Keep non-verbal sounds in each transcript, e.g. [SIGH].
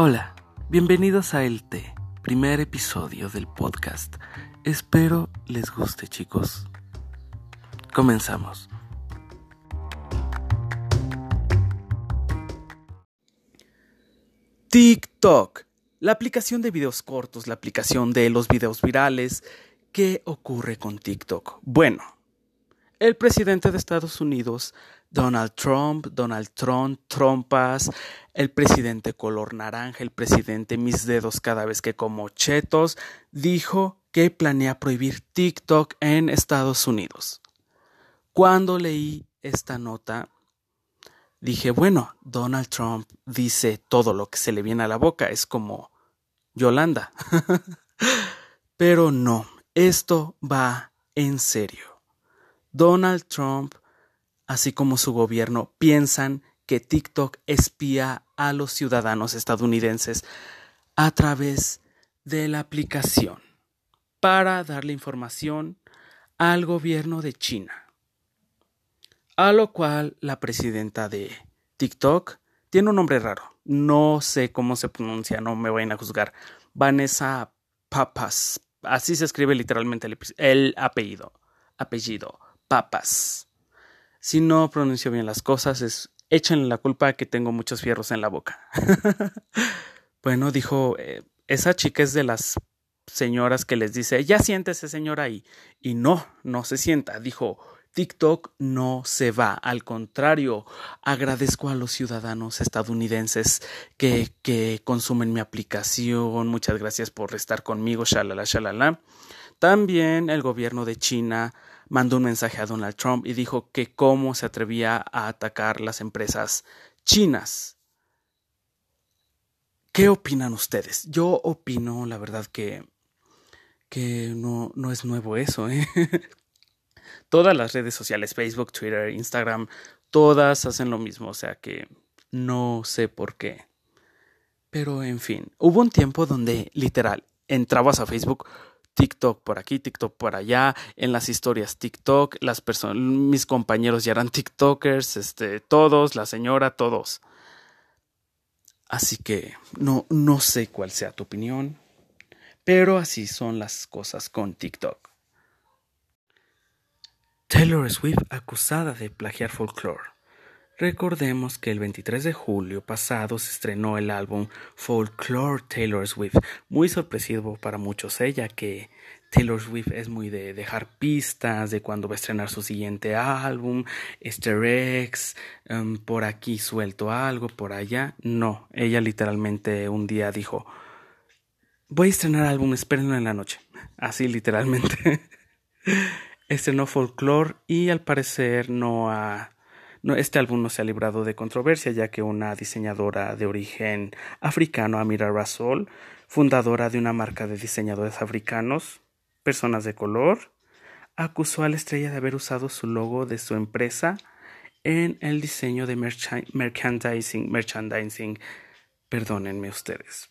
Hola, bienvenidos a El Té, primer episodio del podcast. Espero les guste chicos. Comenzamos. TikTok, la aplicación de videos cortos, la aplicación de los videos virales. ¿Qué ocurre con TikTok? Bueno, el presidente de Estados Unidos, Donald Trump, Donald Trump, Trompas, el presidente color naranja, el presidente mis dedos cada vez que como chetos, dijo que planea prohibir TikTok en Estados Unidos. Cuando leí esta nota, dije, bueno, Donald Trump dice todo lo que se le viene a la boca, es como Yolanda. [LAUGHS] Pero no, esto va en serio. Donald Trump, así como su gobierno, piensan que TikTok espía a los ciudadanos estadounidenses a través de la aplicación para darle información al gobierno de China. A lo cual la presidenta de TikTok tiene un nombre raro. No sé cómo se pronuncia, no me vayan a juzgar. Vanessa Papas. Así se escribe literalmente el, apellido. Apellido. Papas. Si no pronuncio bien las cosas, es échenle la culpa que tengo muchos fierros en la boca. [LAUGHS] bueno, dijo, eh, esa chica es de las señoras que les dice, ya siéntese señora ahí. Y no, no se sienta. Dijo, TikTok no se va. Al contrario, agradezco a los ciudadanos estadounidenses que, que consumen mi aplicación. Muchas gracias por estar conmigo. Shalala, shalala. También el gobierno de China mandó un mensaje a Donald Trump y dijo que cómo se atrevía a atacar las empresas chinas. ¿Qué opinan ustedes? Yo opino, la verdad, que, que no, no es nuevo eso. ¿eh? [LAUGHS] todas las redes sociales, Facebook, Twitter, Instagram, todas hacen lo mismo, o sea que no sé por qué. Pero en fin, hubo un tiempo donde literal entrabas a Facebook, TikTok por aquí, TikTok por allá, en las historias TikTok, las personas, mis compañeros ya eran TikTokers, este, todos, la señora, todos. Así que no, no sé cuál sea tu opinión, pero así son las cosas con TikTok. Taylor Swift acusada de plagiar folklore. Recordemos que el 23 de julio pasado se estrenó el álbum Folklore Taylor Swift, muy sorpresivo para muchos ella que Taylor Swift es muy de dejar pistas de cuándo va a estrenar su siguiente álbum, easter eggs, em, por aquí suelto algo, por allá. No, ella literalmente un día dijo, voy a estrenar álbum, espérenlo en la noche. Así literalmente. [LAUGHS] estrenó Folklore y al parecer no ha este álbum no se ha librado de controversia, ya que una diseñadora de origen africano, Amira Rasol, fundadora de una marca de diseñadores africanos, personas de color, acusó a la estrella de haber usado su logo de su empresa en el diseño de merchandising. Perdónenme ustedes.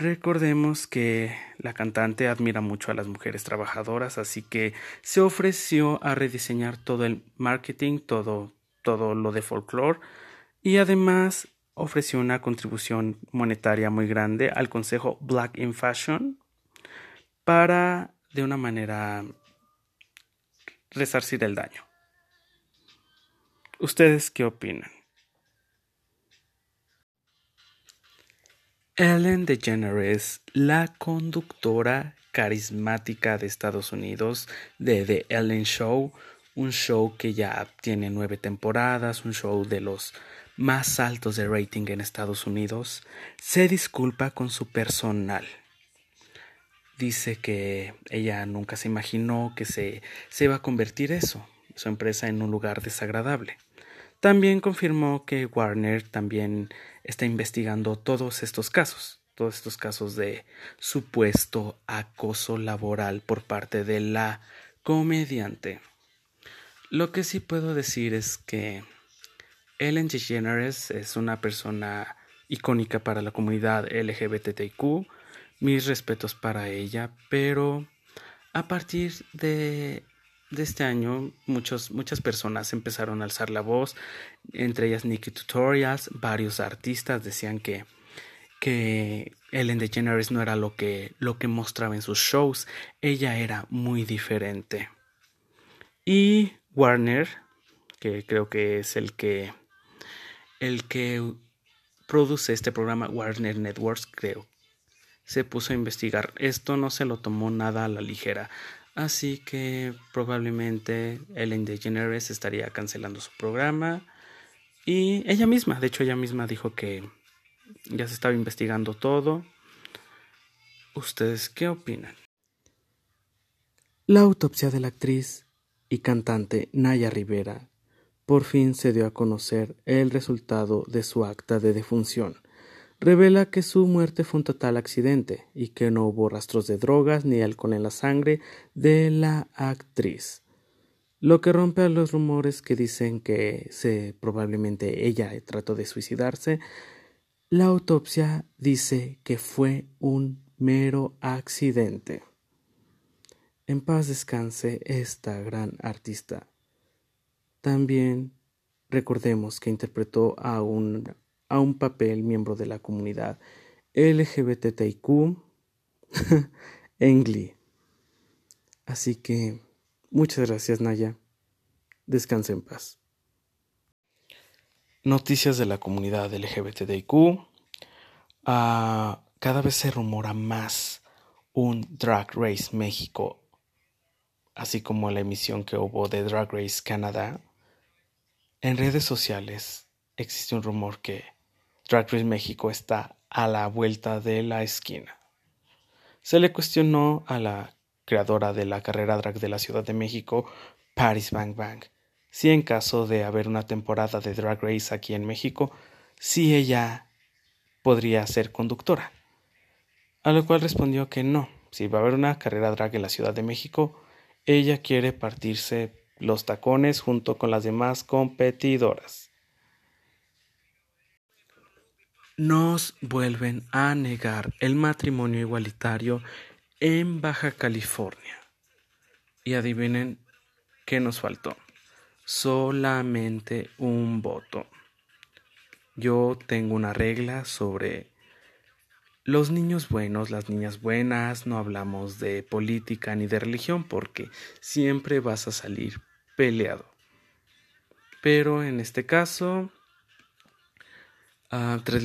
Recordemos que la cantante admira mucho a las mujeres trabajadoras, así que se ofreció a rediseñar todo el marketing, todo, todo lo de folklore y además ofreció una contribución monetaria muy grande al consejo Black in Fashion para de una manera resarcir el daño. ¿Ustedes qué opinan? Ellen DeGeneres, la conductora carismática de Estados Unidos de The Ellen Show, un show que ya tiene nueve temporadas, un show de los más altos de rating en Estados Unidos, se disculpa con su personal. Dice que ella nunca se imaginó que se, se iba a convertir eso, su empresa, en un lugar desagradable. También confirmó que Warner también está investigando todos estos casos, todos estos casos de supuesto acoso laboral por parte de la comediante. Lo que sí puedo decir es que Ellen DeGeneres es una persona icónica para la comunidad LGBTQ. Mis respetos para ella, pero a partir de de este año muchas personas empezaron a alzar la voz, entre ellas Nikki Tutorials, varios artistas decían que, que Ellen DeGeneres no era lo que, lo que mostraba en sus shows, ella era muy diferente. Y Warner, que creo que es el que el que produce este programa Warner Networks, creo, se puso a investigar. Esto no se lo tomó nada a la ligera. Así que probablemente Ellen DeGeneres estaría cancelando su programa. Y ella misma, de hecho ella misma dijo que ya se estaba investigando todo. ¿Ustedes qué opinan? La autopsia de la actriz y cantante Naya Rivera por fin se dio a conocer el resultado de su acta de defunción revela que su muerte fue un total accidente y que no hubo rastros de drogas ni alcohol en la sangre de la actriz. Lo que rompe a los rumores que dicen que probablemente ella trató de suicidarse. La autopsia dice que fue un mero accidente. En paz descanse esta gran artista. También recordemos que interpretó a un a un papel miembro de la comunidad LGBTIQ [LAUGHS] en Glee. Así que muchas gracias Naya. Descanse en paz. Noticias de la comunidad LGBTIQ. Ah, cada vez se rumora más un Drag Race México, así como la emisión que hubo de Drag Race Canadá. En redes sociales existe un rumor que Drag Race México está a la vuelta de la esquina. Se le cuestionó a la creadora de la carrera drag de la Ciudad de México, Paris Bang Bang, si en caso de haber una temporada de Drag Race aquí en México, si ella podría ser conductora. A lo cual respondió que no, si va a haber una carrera drag en la Ciudad de México, ella quiere partirse los tacones junto con las demás competidoras. Nos vuelven a negar el matrimonio igualitario en Baja California. Y adivinen qué nos faltó. Solamente un voto. Yo tengo una regla sobre los niños buenos, las niñas buenas, no hablamos de política ni de religión porque siempre vas a salir peleado. Pero en este caso tres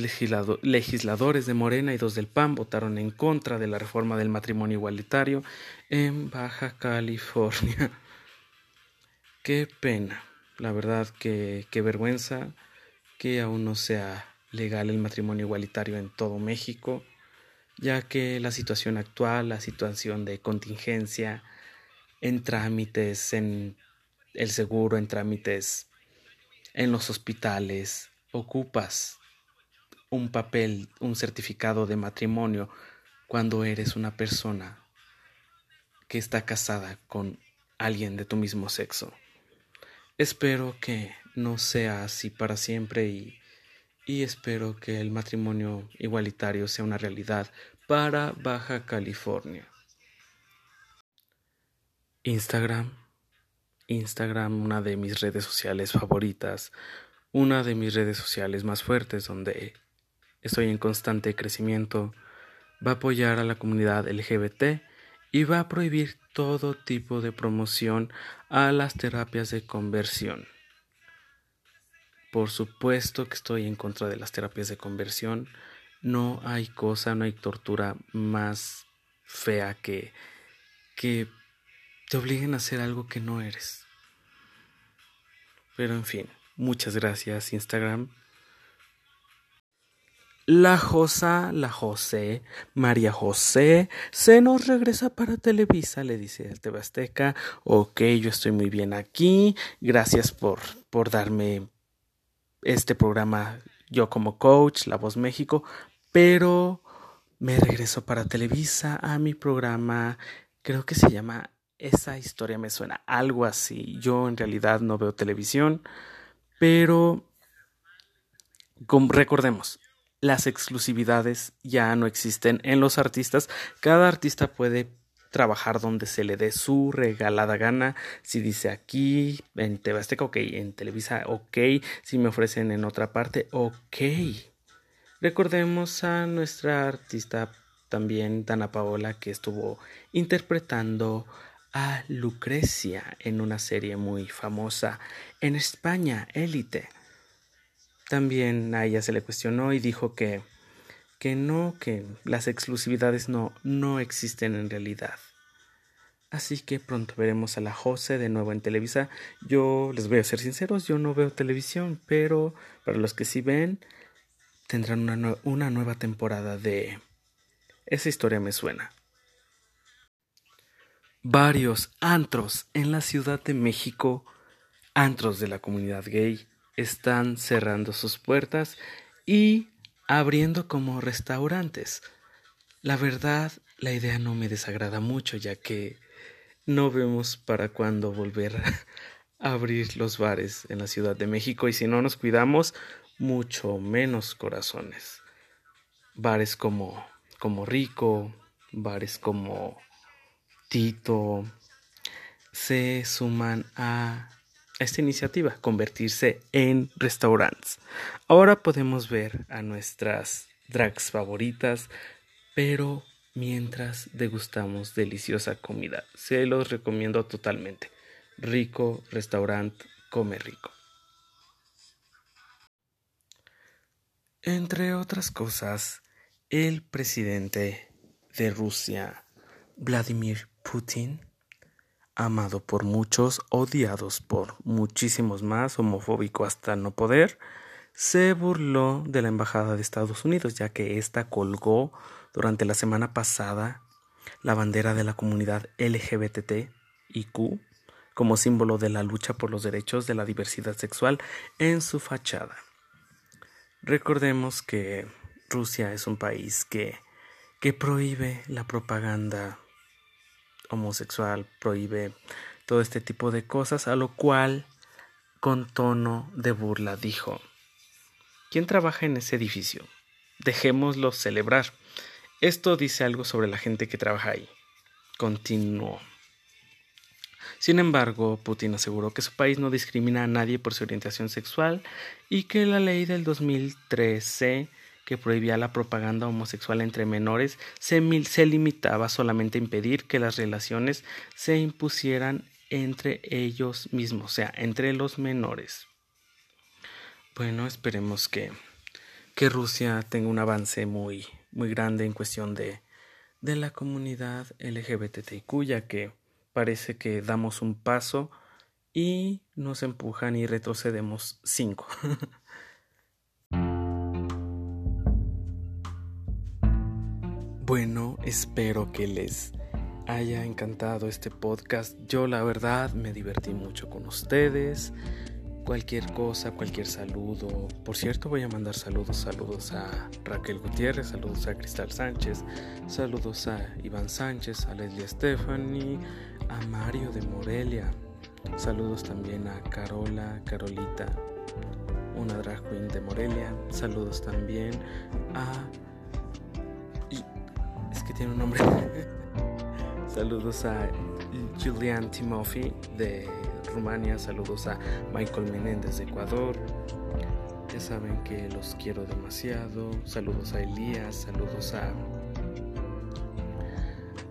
legisladores de Morena y dos del PAN votaron en contra de la reforma del matrimonio igualitario en Baja California. [LAUGHS] Qué pena, la verdad que qué vergüenza que aún no sea legal el matrimonio igualitario en todo México, ya que la situación actual, la situación de contingencia en trámites, en el seguro, en trámites en los hospitales, ocupas un papel, un certificado de matrimonio cuando eres una persona que está casada con alguien de tu mismo sexo. Espero que no sea así para siempre y, y espero que el matrimonio igualitario sea una realidad para Baja California. Instagram. Instagram, una de mis redes sociales favoritas, una de mis redes sociales más fuertes donde estoy en constante crecimiento, va a apoyar a la comunidad LGBT y va a prohibir todo tipo de promoción a las terapias de conversión. Por supuesto que estoy en contra de las terapias de conversión. No hay cosa, no hay tortura más fea que que te obliguen a hacer algo que no eres. Pero en fin, muchas gracias Instagram. La Josa, la José, María José, se nos regresa para Televisa, le dice el TV Azteca. Ok, yo estoy muy bien aquí. Gracias por, por darme este programa yo como coach, La Voz México. Pero me regreso para Televisa a mi programa, creo que se llama Esa historia me suena, algo así. Yo en realidad no veo televisión, pero recordemos, las exclusividades ya no existen en los artistas. Cada artista puede trabajar donde se le dé su regalada gana. Si dice aquí, en Tebasteca, ok, en Televisa, ok, si me ofrecen en otra parte, ok. Recordemos a nuestra artista también, Dana Paola, que estuvo interpretando a Lucrecia en una serie muy famosa en España, Élite. También a ella se le cuestionó y dijo que, que no, que las exclusividades no, no existen en realidad. Así que pronto veremos a la Jose de nuevo en Televisa. Yo les voy a ser sinceros, yo no veo televisión, pero para los que sí ven, tendrán una, una nueva temporada de... Esa historia me suena. Varios antros en la Ciudad de México, antros de la comunidad gay, están cerrando sus puertas y abriendo como restaurantes. La verdad, la idea no me desagrada mucho, ya que no vemos para cuándo volver a [LAUGHS] abrir los bares en la Ciudad de México y si no nos cuidamos, mucho menos corazones. Bares como, como Rico, bares como Tito, se suman a esta iniciativa, convertirse en restaurantes. Ahora podemos ver a nuestras drags favoritas, pero mientras degustamos deliciosa comida. Se los recomiendo totalmente. Rico restaurante, come rico. Entre otras cosas, el presidente de Rusia, Vladimir Putin, amado por muchos, odiados por muchísimos más, homofóbico hasta no poder, se burló de la Embajada de Estados Unidos, ya que ésta colgó durante la semana pasada la bandera de la comunidad LGBTIQ como símbolo de la lucha por los derechos de la diversidad sexual en su fachada. Recordemos que Rusia es un país que, que prohíbe la propaganda homosexual, prohíbe todo este tipo de cosas, a lo cual, con tono de burla, dijo, ¿quién trabaja en ese edificio? Dejémoslo celebrar. Esto dice algo sobre la gente que trabaja ahí. Continuó. Sin embargo, Putin aseguró que su país no discrimina a nadie por su orientación sexual y que la ley del 2013 que prohibía la propaganda homosexual entre menores se, limitaba solamente a impedir que las relaciones se impusieran entre ellos mismos, o sea, entre los menores. Bueno, esperemos que, que Rusia tenga un avance muy, muy grande en cuestión de, de la comunidad LGBTIQ, ya que parece que damos un paso y nos empujan y retrocedemos cinco. [LAUGHS] bueno, espero que les haya encantado este podcast. Yo la verdad me divertí mucho con ustedes cualquier cosa, cualquier saludo. Por cierto, voy a mandar saludos, saludos a Raquel Gutiérrez, saludos a Cristal Sánchez, saludos a Iván Sánchez, a Leslie Stephanie, a Mario de Morelia. Saludos también a Carola, Carolita, una drag queen de Morelia. Saludos también a... tiene un nombre. [LAUGHS] saludos a Julian Timofey de Rumania, saludos a Michael Menéndez de Ecuador. Ya saben que los quiero demasiado. Saludos a Elías, saludos a,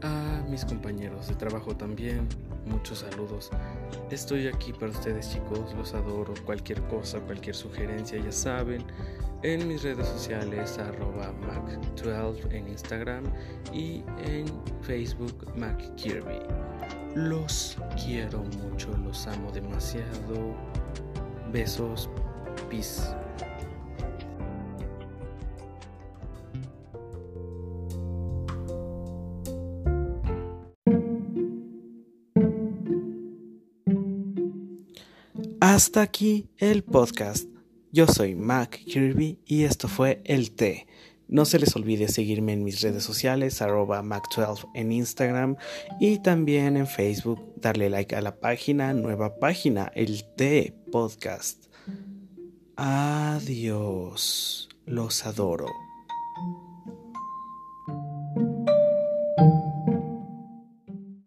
a mis compañeros de trabajo también. Muchos saludos. Estoy aquí para ustedes chicos, los adoro. Cualquier cosa, cualquier sugerencia, ya saben. En mis redes sociales, arroba Mac12 en Instagram y en Facebook MacKirby. Los quiero mucho, los amo demasiado. Besos, peace. Hasta aquí el podcast. Yo soy Mac Kirby y esto fue El Té no se les olvide seguirme en mis redes sociales, arroba Mac12 en Instagram y también en Facebook, darle like a la página, nueva página, el T Podcast. Adiós, los adoro.